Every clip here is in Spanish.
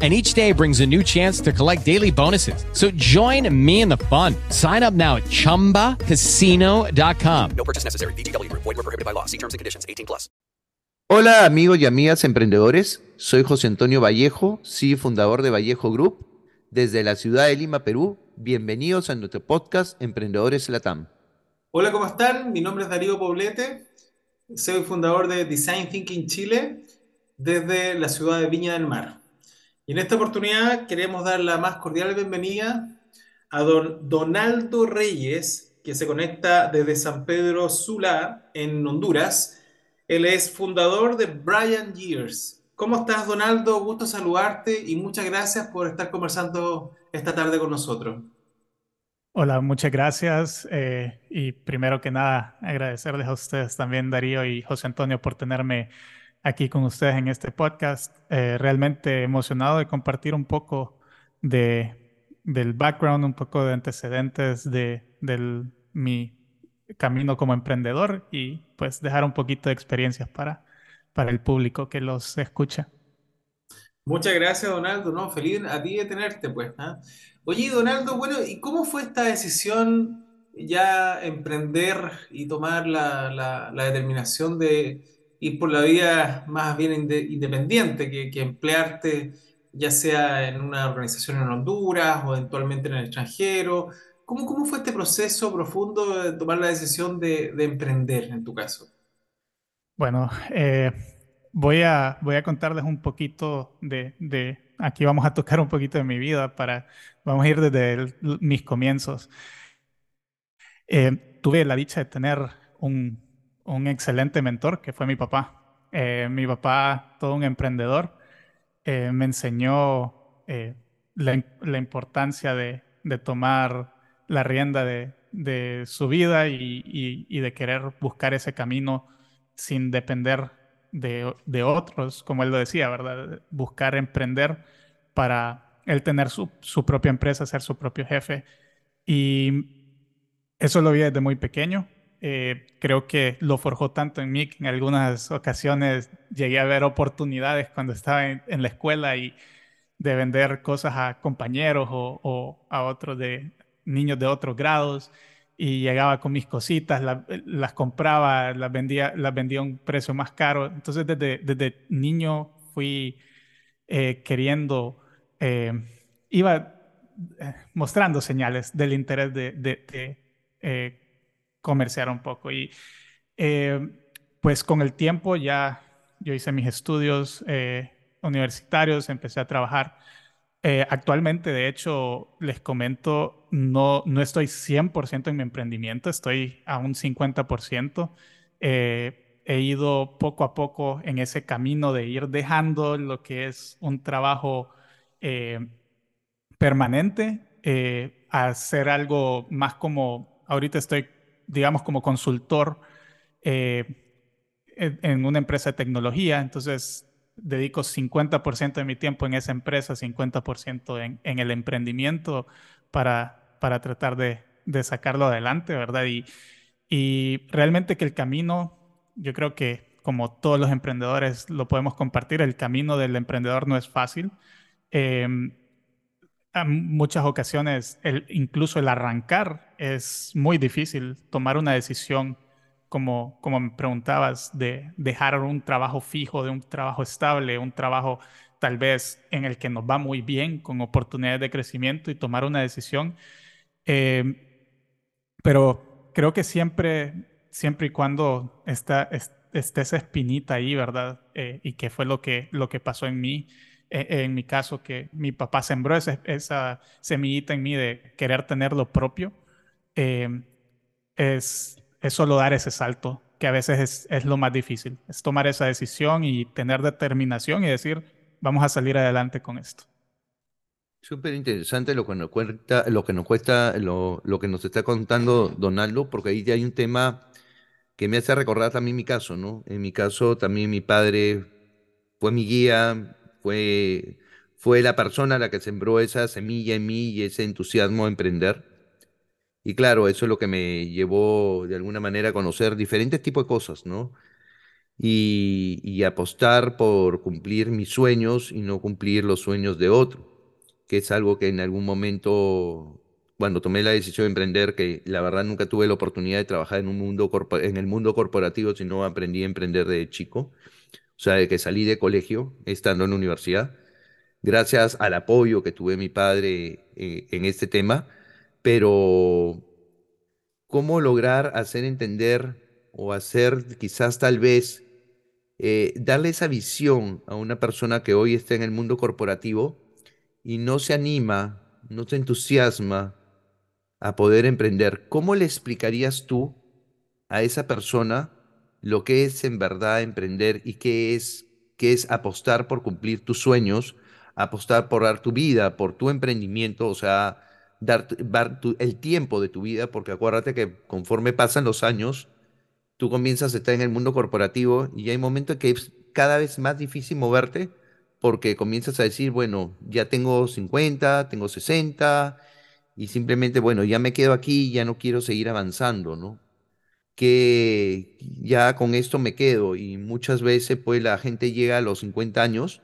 And each day brings a new chance to collect daily bonuses. So join me in the fun. Sign up now at chumbacasino.com. No purchase necessary. VGW Group. Void were prohibited by law. See terms and conditions. 18 plus. Hola amigos y amigas emprendedores, soy José Antonio Vallejo, CEO fundador de Vallejo Group, desde la ciudad de Lima, Perú. Bienvenidos a nuestro podcast Emprendedores Latam. Hola, ¿cómo están? Mi nombre es Darío Poblete, soy fundador de Design Thinking Chile desde la ciudad de Viña del Mar. Y en esta oportunidad queremos dar la más cordial bienvenida a don Donaldo Reyes, que se conecta desde San Pedro Sula, en Honduras. Él es fundador de Brian Years. ¿Cómo estás, Donaldo? Gusto saludarte y muchas gracias por estar conversando esta tarde con nosotros. Hola, muchas gracias. eh, y primero que nada, agradecerles a ustedes también, Darío y José Antonio, por tenerme aquí con ustedes en este podcast. Eh, realmente emocionado de compartir un poco de, del background, un poco de antecedentes de del, mi camino como emprendedor y pues dejar un poquito de experiencias para, para el público que los escucha. Muchas gracias, Donaldo. No, feliz a ti de tenerte, pues. ¿ah? Oye, Donaldo, bueno, ¿y cómo fue esta decisión ya emprender y tomar la, la- la determinación de ir por la vida más bien inde- independiente que, que emplearte, ya sea en una organización en Honduras o eventualmente en el extranjero? ¿Cómo, cómo fue este proceso profundo de tomar la decisión de, de emprender en tu caso? Bueno, eh, voy a, voy a contarles un poquito de, de, aquí vamos a tocar un poquito de mi vida para, vamos a ir desde mis comienzos. Eh, tuve la dicha de tener un, un excelente mentor que fue mi papá. Eh, mi papá, todo un emprendedor, eh, me enseñó eh, la, im- la importancia de, de tomar la rienda de, de su vida y, y- y de querer buscar ese camino sin depender de, de otros, como él lo decía, ¿verdad? Buscar emprender para él tener su, su propia empresa, ser su propio jefe. Y eso lo vi desde muy pequeño. Eh, creo que lo forjó tanto en mí que en algunas ocasiones llegué a ver oportunidades cuando estaba en, en la escuela y de vender cosas a compañeros o, o a otros de niños de otros grados y llegaba con mis cositas, la- las compraba, las vendía, las vendía a un precio más caro. Entonces desde, desde niño fui eh, queriendo, eh, iba eh, mostrando señales del interés de, de- de, eh, comerciar un poco. Y eh, pues con el tiempo ya yo hice mis estudios eh, universitarios, empecé a trabajar. Eh, actualmente, de hecho, les comento, no, no estoy 100% en mi emprendimiento, estoy a un 50%. Eh, he ido poco a poco en ese camino de ir dejando lo que es un trabajo eh, permanente eh, a hacer algo más como, ahorita estoy, digamos, como consultor eh, en una empresa de tecnología, entonces dedico 50% de mi tiempo en esa empresa, 50% en, en el emprendimiento para, para tratar de, de sacarlo adelante, ¿verdad? Y, y realmente que el camino, yo creo que como todos los emprendedores lo podemos compartir, el camino del emprendedor no es fácil. Em, en muchas ocasiones, incluso el arrancar es muy difícil, tomar una decisión como, como me preguntabas, de dejar un trabajo fijo, de un trabajo estable, un trabajo tal vez en el que nos va muy bien, con oportunidades de crecimiento y tomar una decisión. Em, pero creo que siempre, siempre y cuando está, esté esa espinita ahí, ¿verdad? Eh, y que fue lo que, lo que pasó en mí, eh, en mi caso, que mi papá sembró esa, esa, semillita en mí de querer tener lo propio, em, es, es solo dar ese salto, que a veces es, es lo más difícil, es tomar esa decisión y tener determinación y decir, vamos a salir adelante con esto. Súper interesante lo que nos cuenta, lo que nos cuesta, lo, lo, que nos está contando Donaldo, porque ahí ya hay un tema que me hace recordar también mi caso, ¿no? En mi caso también mi padre fue mi guía, fue, fue la persona la que sembró esa semilla en mí y ese entusiasmo a emprender. Y claro, eso es lo que me llevó de alguna manera a conocer diferentes tipos de cosas, ¿no? Y, y apostar por cumplir mis sueños y no cumplir los sueños de otro que es algo que en algún momento, cuando tomé la decisión de emprender, que la verdad nunca tuve la oportunidad de trabajar en, un mundo en el mundo corporativo, sino aprendí a emprender de chico, o sea, de que salí de colegio estando en universidad, gracias al apoyo que tuve mi padre eh, en este tema, pero cómo lograr hacer entender o hacer quizás tal vez eh, darle esa visión a una persona que hoy está en el mundo corporativo y no se anima, no se entusiasma a poder emprender, ¿cómo le explicarías tú a esa persona lo que es en verdad emprender y qué es, qué es apostar por cumplir tus sueños, apostar por dar tu vida, por tu emprendimiento, o sea, dar, el tiempo de tu vida, porque acuérdate que conforme pasan los años, tú comienzas a estar en el mundo corporativo y hay momentos que es cada vez más difícil moverte porque comienzas a decir, bueno, ya tengo 50, tengo 60, y simplemente, bueno, ya me quedo aquí, ya no quiero seguir avanzando, ¿no? Que ya con esto me quedo, y muchas veces, pues, la gente llega a los 50 años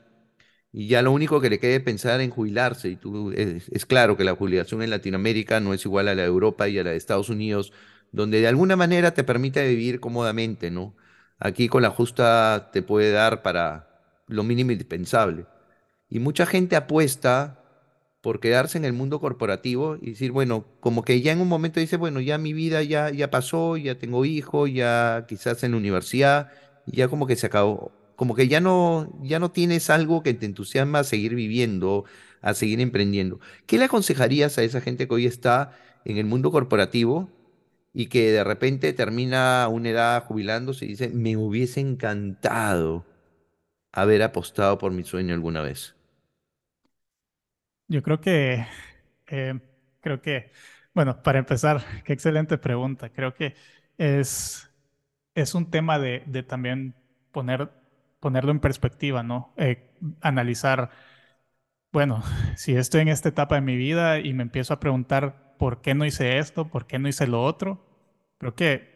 y ya lo único que le queda es pensar en jubilarse, y tú, es, es claro que la jubilación en Latinoamérica no es igual a la de Europa y a la de Estados Unidos, donde de alguna manera te permite vivir cómodamente, ¿no? Aquí con la justa te puede dar para lo mínimo indispensable. Y mucha gente apuesta por quedarse en el mundo corporativo y decir, bueno, como que ya en un momento dice, bueno, ya mi vida ya, ya pasó, ya tengo hijos, ya quizás en la universidad, ya como que se acabó, como que ya no, ya no tienes algo que te entusiasma a seguir viviendo, a seguir emprendiendo. ¿Qué le aconsejarías a esa gente que hoy está en el mundo corporativo y que de repente termina una edad jubilándose y dice, me hubiese encantado haber apostado por mi sueño alguna vez? Yo creo que, eh, creo que, bueno, para empezar, qué excelente pregunta. Creo que es, es un tema de, de también poner, ponerlo en perspectiva, ¿no? Eh, analizar, bueno, si estoy en esta etapa de mi vida y me empiezo a preguntar por qué no hice esto, por qué no hice lo otro, creo que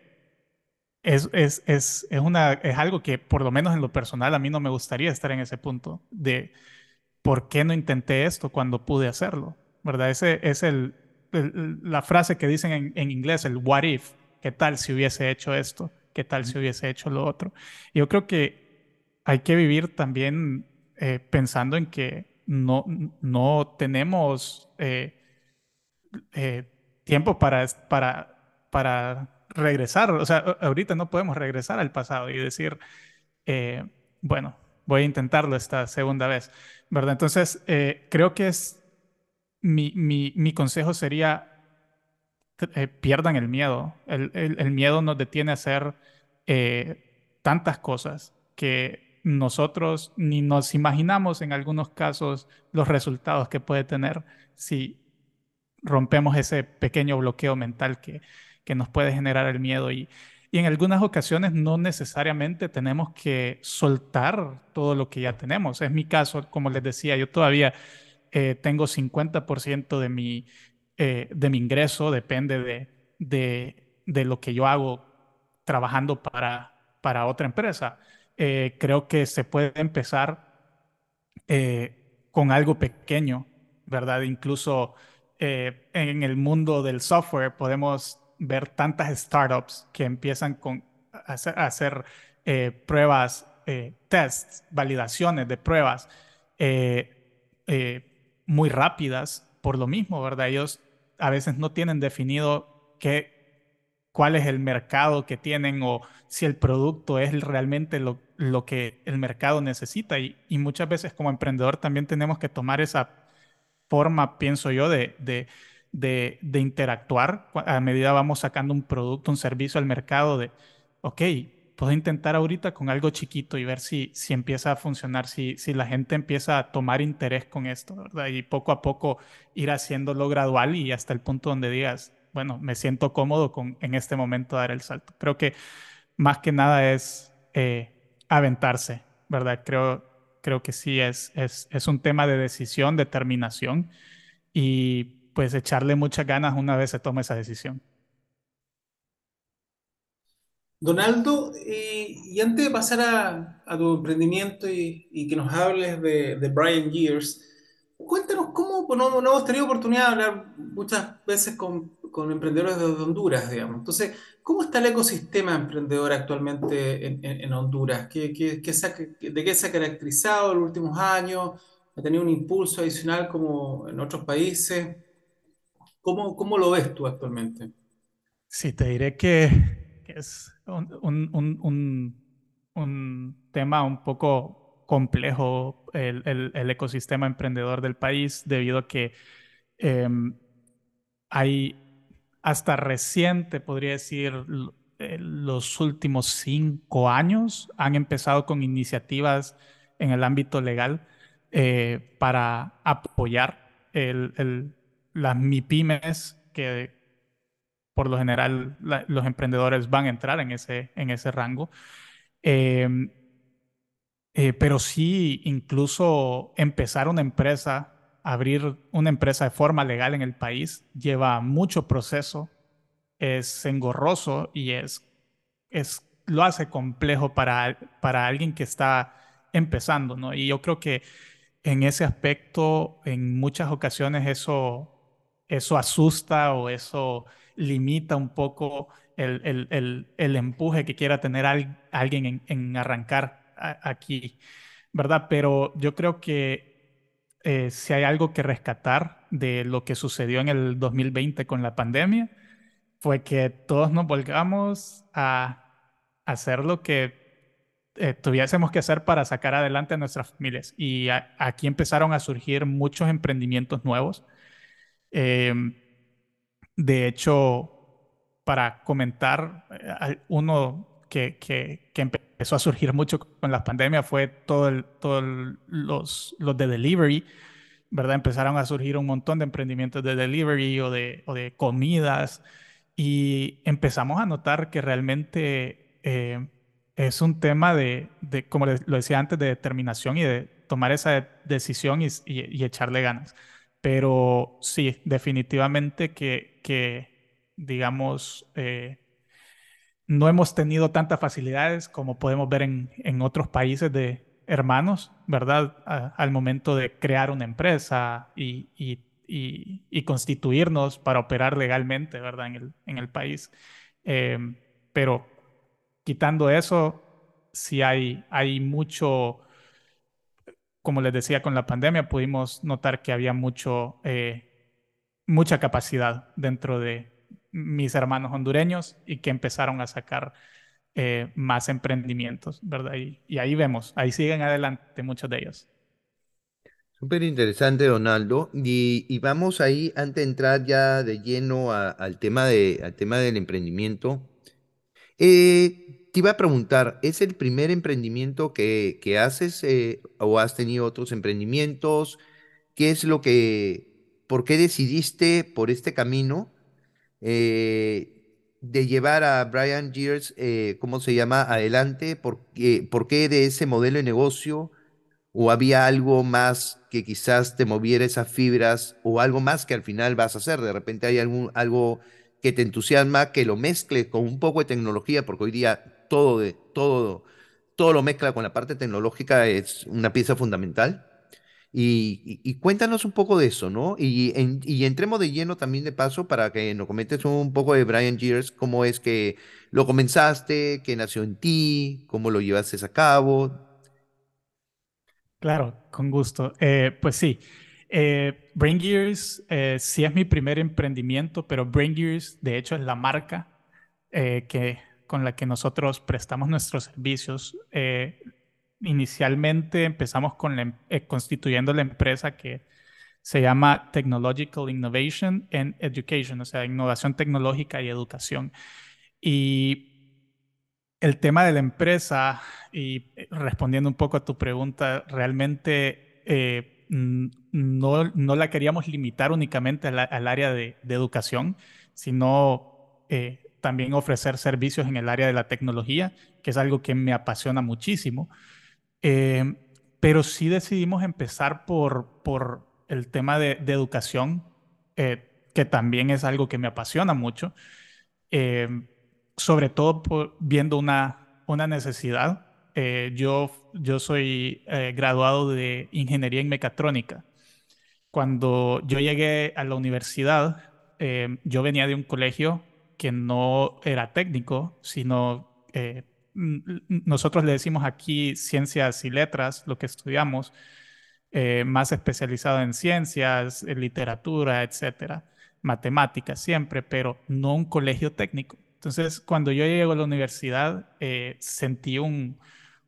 es, es, es, es, una, es algo que por lo menos en lo personal a mí no me gustaría estar en ese punto de por qué no intenté esto cuando pude hacerlo, ¿verdad? Ese es el, la frase que dicen en, en, inglés, el what if, ¿qué tal si hubiese hecho esto? ¿Qué tal si hubiese hecho lo otro? Yo creo que hay que vivir también eh, pensando en que no, no tenemos eh, eh, tiempo para, para, para regresar, o sea, ahorita no podemos regresar al pasado y decir, bueno, voy a intentarlo esta segunda vez, ¿verdad? Entonces, eh, creo que es, mi, mi, mi consejo sería, eh, pierdan el miedo. El, el, miedo nos detiene a hacer tantas cosas que nosotros ni nos imaginamos en algunos casos los resultados que puede tener si rompemos ese pequeño bloqueo mental que, que nos puede generar el miedo y, y en algunas ocasiones no necesariamente tenemos que soltar todo lo que ya tenemos. Es mi caso, como les decía, yo todavía eh, tengo 50% de mi, eh, de mi ingreso, depende de, de, lo que yo hago trabajando para, para otra empresa. eh, creo que se puede empezar con algo pequeño, ¿verdad? Incluso en el mundo del software podemos ver tantas startups que empiezan con, a hacer, pruebas, tests, validaciones de pruebas muy rápidas por lo mismo, ¿verdad? Ellos a veces no tienen definido qué, cuál es el mercado que tienen o si el producto es realmente lo, lo que el mercado necesita. Y, muchas veces como emprendedor también tenemos que tomar esa forma, pienso yo, de, de, interactuar a medida vamos sacando un producto, un servicio al mercado de, ok, puedo intentar ahorita con algo chiquito y ver si, si empieza a funcionar, si, si la gente empieza a tomar interés con esto, ¿verdad? Y poco a poco ir haciéndolo gradual y hasta el punto donde digas, bueno, me siento cómodo con en este momento dar el salto. Creo que más que nada es eh, aventarse, ¿verdad? Creo, creo que sí es, es, es un tema de decisión, determinación y pues echarle muchas ganas una vez se toma esa decisión. Donaldo, y antes de pasar a, tu emprendimiento y, que nos hables de, de Brian Gears, cuéntanos cómo, pues, no, hemos tenido oportunidad de hablar muchas veces con, emprendedores de Honduras, digamos. Entonces, ¿cómo está el ecosistema emprendedor actualmente en, Honduras? ¿Qué, ¿De qué se ha caracterizado en los últimos años? ¿Ha tenido un impulso adicional como en otros países? ¿Cómo, cómo lo ves tú actualmente? Sí, te diré que es un, tema un poco complejo el, ecosistema emprendedor del país debido a que em, hay hasta reciente, podría decir, eh, los últimos cinco años han empezado con iniciativas en el ámbito legal eh, para apoyar las MIPIMES que por lo general los emprendedores van a entrar en ese, en ese rango. Em, eh, pero sí, incluso empezar una empresa, abrir una empresa de forma legal en el país, lleva mucho proceso, es engorroso y es, es, lo hace complejo para, para alguien que está empezando, ¿no? Y yo creo que en ese aspecto, en muchas ocasiones eso, eso asusta o eso limita un poco el, empuje que quiera tener alguien en, arrancar aquí, ¿verdad? Pero yo creo que eh, si hay algo que rescatar de lo que sucedió en el 2020 con la pandemia, fue que todos nos volcamos a hacer lo que eh, tuviésemos que hacer para sacar adelante a nuestras familias. Y aquí empezaron a surgir muchos emprendimientos nuevos. Em, de hecho, para comentar, eh, uno que, que, empezó a surgir mucho con la pandemia fue todos todo los, los de delivery, ¿verdad? Empezaron a surgir un montón de emprendimientos de delivery o de, o de comidas y empezamos a notar que realmente eh, es un tema de, de, como lo decía antes, de determinación y de tomar esa decisión y, y echarle ganas. Pero sí, definitivamente que, digamos, eh, no hemos tenido tantas facilidades como podemos ver en, otros países de hermanos, ¿verdad? al momento de crear una empresa y, constituirnos para operar legalmente, ¿verdad? En el, país. Em, pero quitando eso, sí hay, hay mucho como les decía, con la pandemia pudimos notar que había mucho, eh, mucha capacidad dentro de mis hermanos hondureños y que empezaron a sacar eh, más emprendimientos, ¿verdad? Y, ahí vemos, ahí siguen adelante muchos de ellos. Súper interesante, Donaldo. Y, vamos ahí, antes de entrar ya de lleno al, tema de, al tema del emprendimiento. Eh, te iba a preguntar, ¿es el primer emprendimiento que, haces eh, o has tenido otros emprendimientos? ¿Qué es lo que, por qué decidiste por este camino eh, de llevar a Brian Gears, eh, ¿cómo se llama?, adelante? ¿Por qué, ¿Por qué de ese modelo de negocio? ¿O había algo más que quizás te moviera esas fibras o algo más que al final vas a hacer? De repente hay algún, algo que te entusiasma, que lo mezcle con un poco de tecnología, porque hoy día todo, de, todo todo lo mezcla con la parte tecnológica, es una pieza fundamental. Y, y- y cuéntanos un poco de eso, ¿no? Y, en- y entremos de lleno también de paso para que nos comentes un poco de Brian Gears, cómo es que lo comenzaste, qué nació en ti, cómo lo llevaste a cabo. Claro, con gusto. Eh, pues sí, eh, Brain Gears eh, sí es mi primer emprendimiento, pero Brain Gears de hecho es la marca eh, que, con la que nosotros prestamos nuestros servicios. Eh, inicialmente empezamos con em- eh, constituyendo la empresa que se llama Technological Innovation and Education, o sea, innovación tecnológica y educación. Y el tema de la empresa, y eh, respondiendo un poco a tu pregunta, realmente no, no la queríamos limitar únicamente la- al área de, educación, sino también ofrecer servicios en el área de la tecnología, que es algo que me apasiona muchísimo. Eh, pero sí decidimos empezar por, por el tema de, de educación, eh, que también es algo que me apasiona mucho eh, sobre todo por- viendo una, una necesidad. Eh, yo, yo soy eh, graduado de ingeniería en mecatrónica. Cuando yo llegué a la universidad, eh, yo venía de un colegio que no era técnico, sino eh, nosotros le decimos aquí ciencias y letras, lo que estudiamos, eh, más especializado en ciencias, en literatura, etcétera, matemáticas siempre, pero no un colegio técnico. Entonces, cuando yo llego a la universidad, eh, sentí un,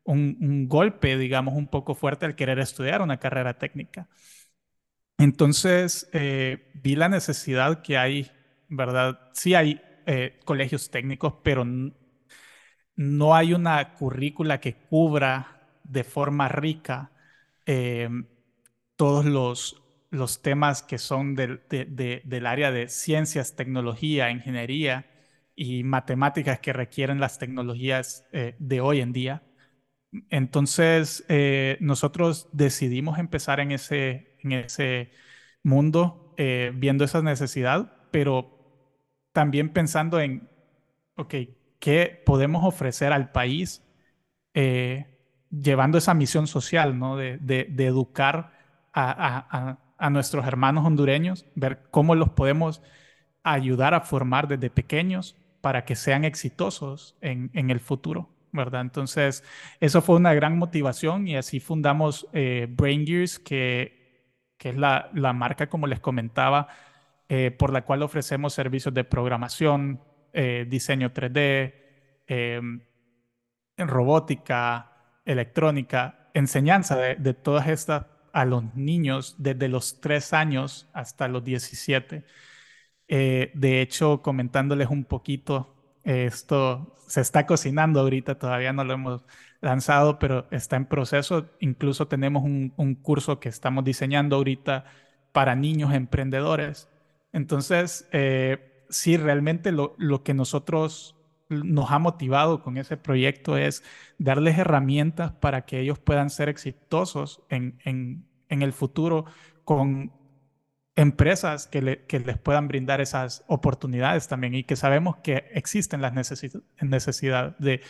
un, golpe, digamos, un poco fuerte al querer estudiar una carrera técnica. Entonces, vi la necesidad que hay, ¿verdad? Sí hay eh, colegios técnicos, pero no hay una currícula que cubra de forma rica eh, todos los, los temas que son del, de- de- del área de ciencias, tecnología, ingeniería y matemáticas que requieren las tecnologías eh, de hoy en día. Entonces, eh, nosotros decidimos empezar en ese, en ese mundo, viendo esa necesidad, pero también pensando en, ok, ¿qué podemos ofrecer al país eh, llevando esa misión social, ¿no? De, de- educar a- a nuestros hermanos hondureños, ver cómo los podemos ayudar a formar desde pequeños para que sean exitosos en, en el futuro, ¿verdad? Entonces, eso fue una gran motivación y así fundamos eh, Brain Gears, que, que es la, la marca, como les comentaba, eh, por la cual ofrecemos servicios de programación, eh, diseño 3D, em, en robótica, electrónica, enseñanza de, de todas estas a los niños desde los 3 años hasta los 17. Eh, de hecho, comentándoles un poquito, eh, esto se está cocinando ahorita, todavía no lo hemos lanzado, pero está en proceso. Incluso tenemos un, un curso que estamos diseñando ahorita para niños emprendedores. Entonces, eh, sí, realmente lo, lo que nosotros nos ha motivado con ese proyecto es darles herramientas para que ellos puedan ser exitosos en, en- en el futuro con empresas que, le- que les puedan brindar esas oportunidades también y que sabemos que existen las necesi- necesidad de,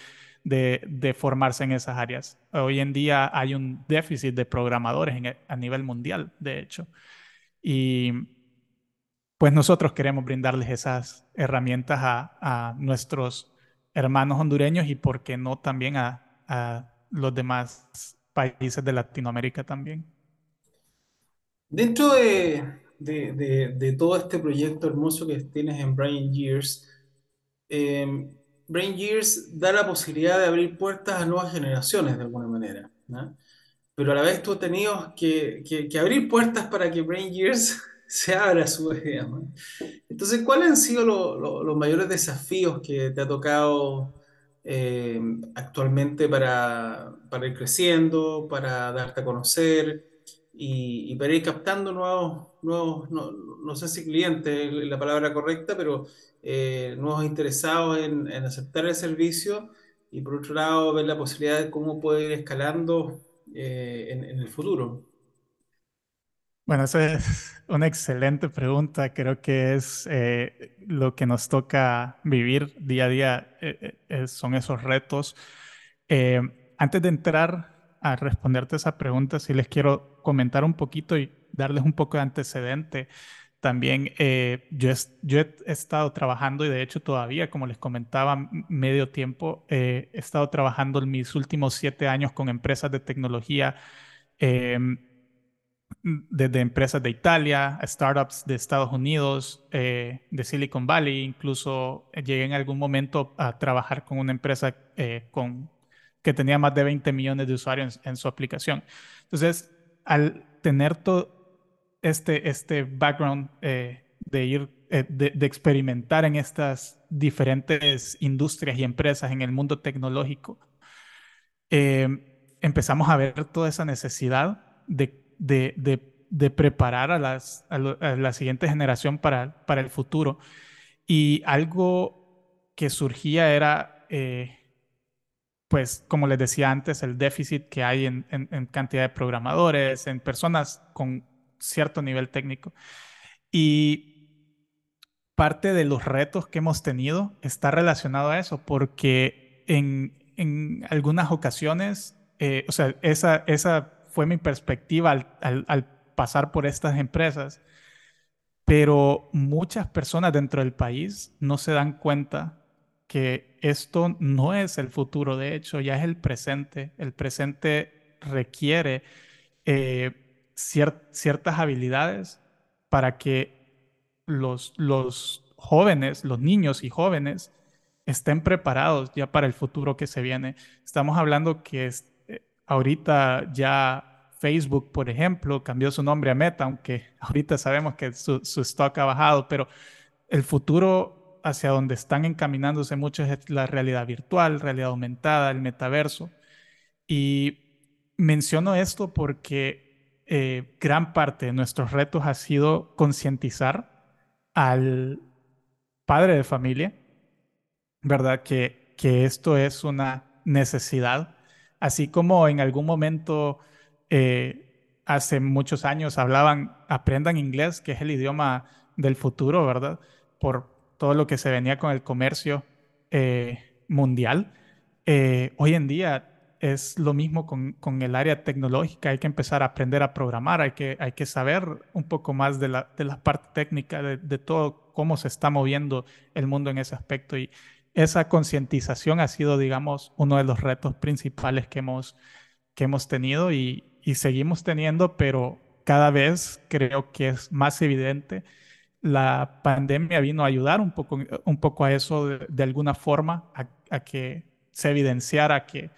de, de formarse en esas áreas. Hoy en día hay un déficit de programadores e- a nivel mundial, de hecho. Y pues nosotros queremos brindarles esas herramientas a, a nuestros hermanos hondureños y, por qué no, también a, a los demás países de Latinoamérica también. Dentro de, de- de- de todo este proyecto hermoso que tienes en Brain Years, eh, Brain Years da la posibilidad de abrir puertas a nuevas generaciones de alguna manera, ¿no? Pero a la vez tú has tenido que, que- que abrir puertas para que Brain Years se abra a su vez. Entonces, ¿cuáles han sido lo- lo- los mayores desafíos que te ha tocado eh, actualmente para, para ir creciendo, para darte a conocer y, para ir captando nuevos, nuevos no, no sé si clientes es la palabra correcta, pero eh, nuevos interesados en, en aceptar el servicio y por otro lado ver la posibilidad de cómo puede ir escalando eh, en el futuro? Bueno, esa es una excelente pregunta. Creo que es eh, lo que nos toca vivir día a día, eh, eh, son esos retos. Eh, antes de entrar a responderte esa pregunta, sí les quiero comentar un poquito y darles un poco de antecedente. También eh, yo, yo he estado trabajando y de hecho todavía, como les comentaba, medio tiempo, eh, he estado trabajando en mis últimos siete años con empresas de tecnología, em, desde empresas de Italia, startups de Estados Unidos, eh, de Silicon Valley, incluso llegué en algún momento a trabajar con una empresa con, que tenía más de 20 millones de usuarios en, en su aplicación. Entonces, al tener todo este, este background eh, de ir, eh, de, experimentar en estas diferentes industrias y empresas en el mundo tecnológico, eh, empezamos a ver toda esa necesidad de, de preparar a, las, a, la siguiente generación para, para el futuro. Y algo que surgía era, pues, como les decía antes, el déficit que hay en, en cantidad de programadores, en personas con cierto nivel técnico. Y parte de los retos que hemos tenido está relacionado a eso, porque en, en algunas ocasiones, eh, o sea, esa, esa fue mi perspectiva al, pasar por estas empresas, pero muchas personas dentro del país no se dan cuenta que esto no es el futuro, de hecho, ya es el presente. El presente requiere eh, ciertas habilidades para que los, los jóvenes, los niños y jóvenes, estén preparados ya para el futuro que se viene. Estamos hablando que es, ahorita ya Facebook, por ejemplo, cambió su nombre a Meta, aunque ahorita sabemos que su, su stock ha bajado, pero el futuro hacia donde están encaminándose muchos es la realidad virtual, realidad aumentada, el metaverso. Y menciono esto porque eh, gran parte de nuestros retos ha sido concientizar al padre de familia, ¿verdad? Que, que esto es una necesidad, así como en algún momento, eh, hace muchos años, hablaban, aprendan inglés, que es el idioma del futuro, ¿verdad? Por todo lo que se venía con el comercio eh, mundial. hoy en día es lo mismo con, con, el área tecnológica, hay que empezar a aprender a programar, hay que, hay que saber un poco más de la, de la parte técnica, de, de, todo cómo se está moviendo el mundo en ese aspecto. Y esa concientización ha sido, digamos, uno de los retos principales que hemos, que hemos tenido y, seguimos teniendo, pero cada vez creo que es más evidente. La pandemia vino a ayudar un poco, un poco a eso de, alguna forma, a, a que se evidenciara que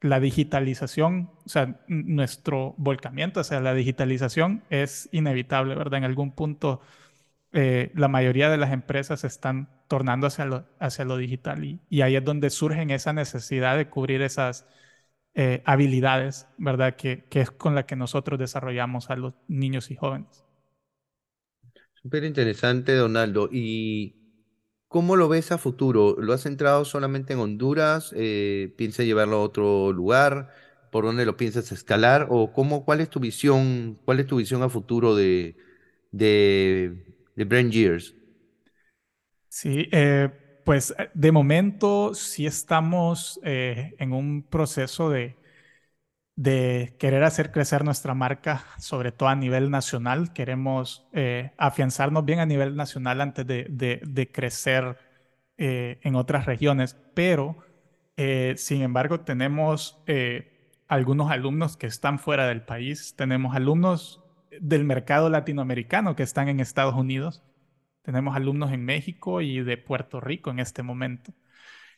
la digitalización, o sea, nuestro volcamiento hacia la digitalización es inevitable, ¿verdad? En algún punto eh, la mayoría de las empresas están tornando hacia lo, hacia lo digital y, ahí es donde surgen esa necesidad de cubrir esas eh, habilidades, ¿verdad? Que, que es con la que nosotros desarrollamos a los niños y jóvenes. Súper interesante, Donaldo. Y ¿Cómo lo ves a futuro? ¿Lo has centrado solamente en Honduras? Eh, ¿piensas llevarlo a otro lugar? ¿Por dónde lo piensas escalar? ¿O cómo, cuál es tu visión, cuál es tu visión a futuro de, de, de Brand Years? Sí, eh, pues eh, de momento sí estamos en un proceso de, de querer hacer crecer nuestra marca, sobre todo a nivel nacional. Queremos eh, afianzarnos bien a nivel nacional antes de, de, crecer eh, en otras regiones, pero eh, sin embargo tenemos algunos alumnos que están fuera del país, tenemos alumnos del mercado latinoamericano que están en Estados Unidos, tenemos alumnos en México y de Puerto Rico en este momento.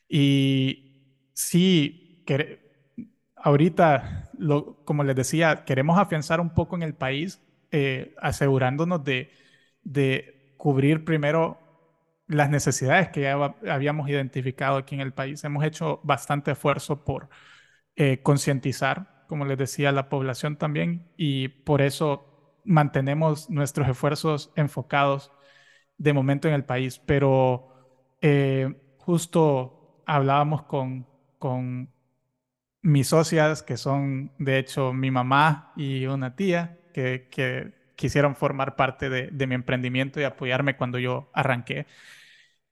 Y sí, ahorita, como les decía, queremos afianzar un poco en el país, eh, asegurándonos de, cubrir primero las necesidades que ya habíamos identificado aquí en el país. Hemos hecho bastante esfuerzo por eh, concientizar, como les decía, la población también, y por eso mantenemos nuestros esfuerzos enfocados de momento en el país. Pero eh, justo hablábamos con, con mis socias, que son de hecho mi mamá y una tía, que, quisieron formar parte de, mi emprendimiento y apoyarme cuando yo arranqué.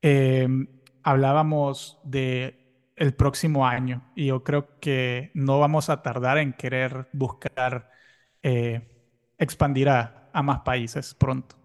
Em, hablábamos de el próximo año. Y yo creo que no vamos a tardar en querer buscar eh, expandir a, más países pronto.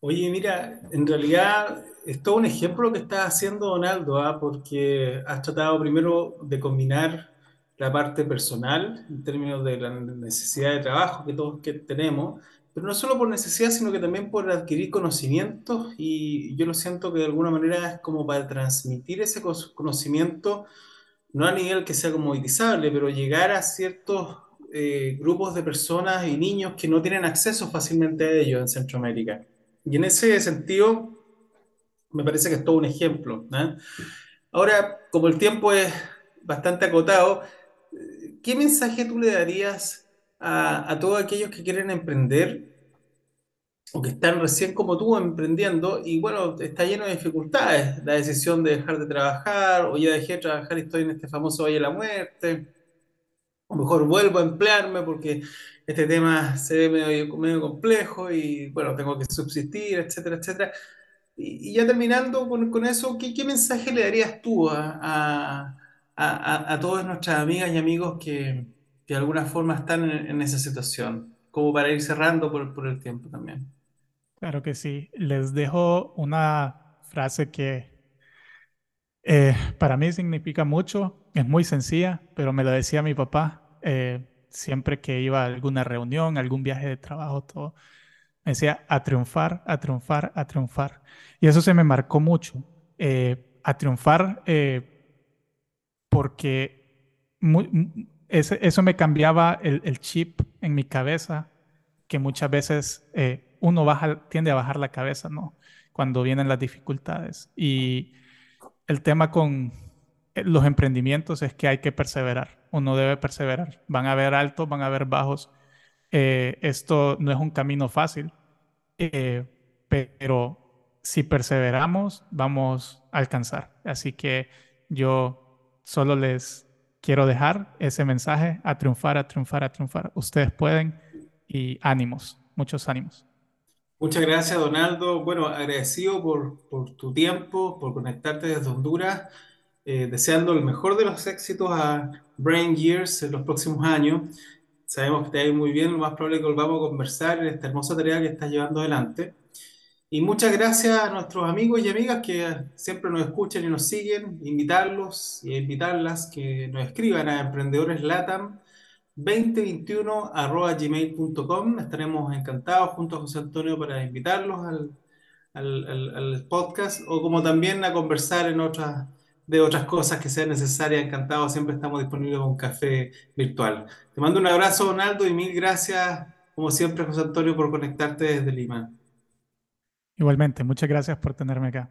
Oye, mira, en realidad es todo un ejemplo que estás haciendo, Donaldo, ¿ah? porque has tratado primero de combinar la parte personal en términos de la necesidad de trabajo que todos que tenemos, pero no solo por necesidad, sino que también por adquirir conocimientos y yo lo siento que de alguna manera es como para transmitir ese conocimiento, no a nivel que sea comoditizable, pero llegar a ciertos eh, grupos de personas y niños que no tienen acceso fácilmente a ellos en Centroamérica. Y en ese sentido, me parece que es todo un ejemplo. Ahora, como el tiempo es bastante acotado, eh, ¿qué mensaje tú le darías a, a todos aquellos que quieren emprender o que están recién como tú emprendiendo y bueno, está lleno de dificultades, la decisión de dejar de trabajar o ya dejé de trabajar y estoy en este famoso Valle de la Muerte, o mejor vuelvo a emplearme porque este tema se ve medio, medio complejo y bueno, tengo que subsistir, etcétera, etcétera. Y, y ya terminando con, con eso, ¿qué, qué mensaje le darías tú a, a, a- a todas nuestras amigas y amigos que, que de alguna forma están en, en esa situación? Como para ir cerrando por, por el tiempo también. Claro que sí. Les dejo una frase que eh, para mí significa mucho. Es muy sencilla, pero me lo decía mi papá eh, siempre que iba a alguna reunión, algún viaje de trabajo, todo. Me decía, a triunfar, a triunfar, a triunfar. Y eso se me marcó mucho. Eh, a triunfar porque eso me cambiaba el, el chip en mi cabeza, que muchas veces uno baja, tiende a bajar la cabeza, ¿no? Cuando vienen las dificultades. Y el tema con eh, los emprendimientos es que hay que perseverar. Uno debe perseverar. Van a haber altos, van a haber bajos. Eh, esto no es un camino fácil, eh, pero si perseveramos, vamos a alcanzar. Así que yo solo les quiero dejar ese mensaje a triunfar, a triunfar, a triunfar. Ustedes pueden y ánimos, muchos ánimos. Muchas gracias, Donaldo. Bueno, agradecido por, por tu tiempo, por conectarte desde Honduras, eh, deseando el mejor de los éxitos a Brain Years en los próximos años. Sabemos que te va muy bien, lo más probable es que volvamos a conversar en esta hermosa tarea que estás llevando adelante. Y muchas gracias a nuestros amigos y amigas que siempre nos escuchan y nos siguen, invitarlos y invitarlas que nos escriban a Emprendedores Latam 2021.gmail.com. Estaremos encantados junto a José Antonio para invitarlos al, al, podcast o como también a conversar en otras, de otras cosas que sean necesarias. Encantados, siempre estamos disponibles con un café virtual. Te mando un abrazo, Donaldo, y mil gracias, como siempre, José Antonio, por conectarte desde Lima. Igualmente, muchas gracias por tenerme acá.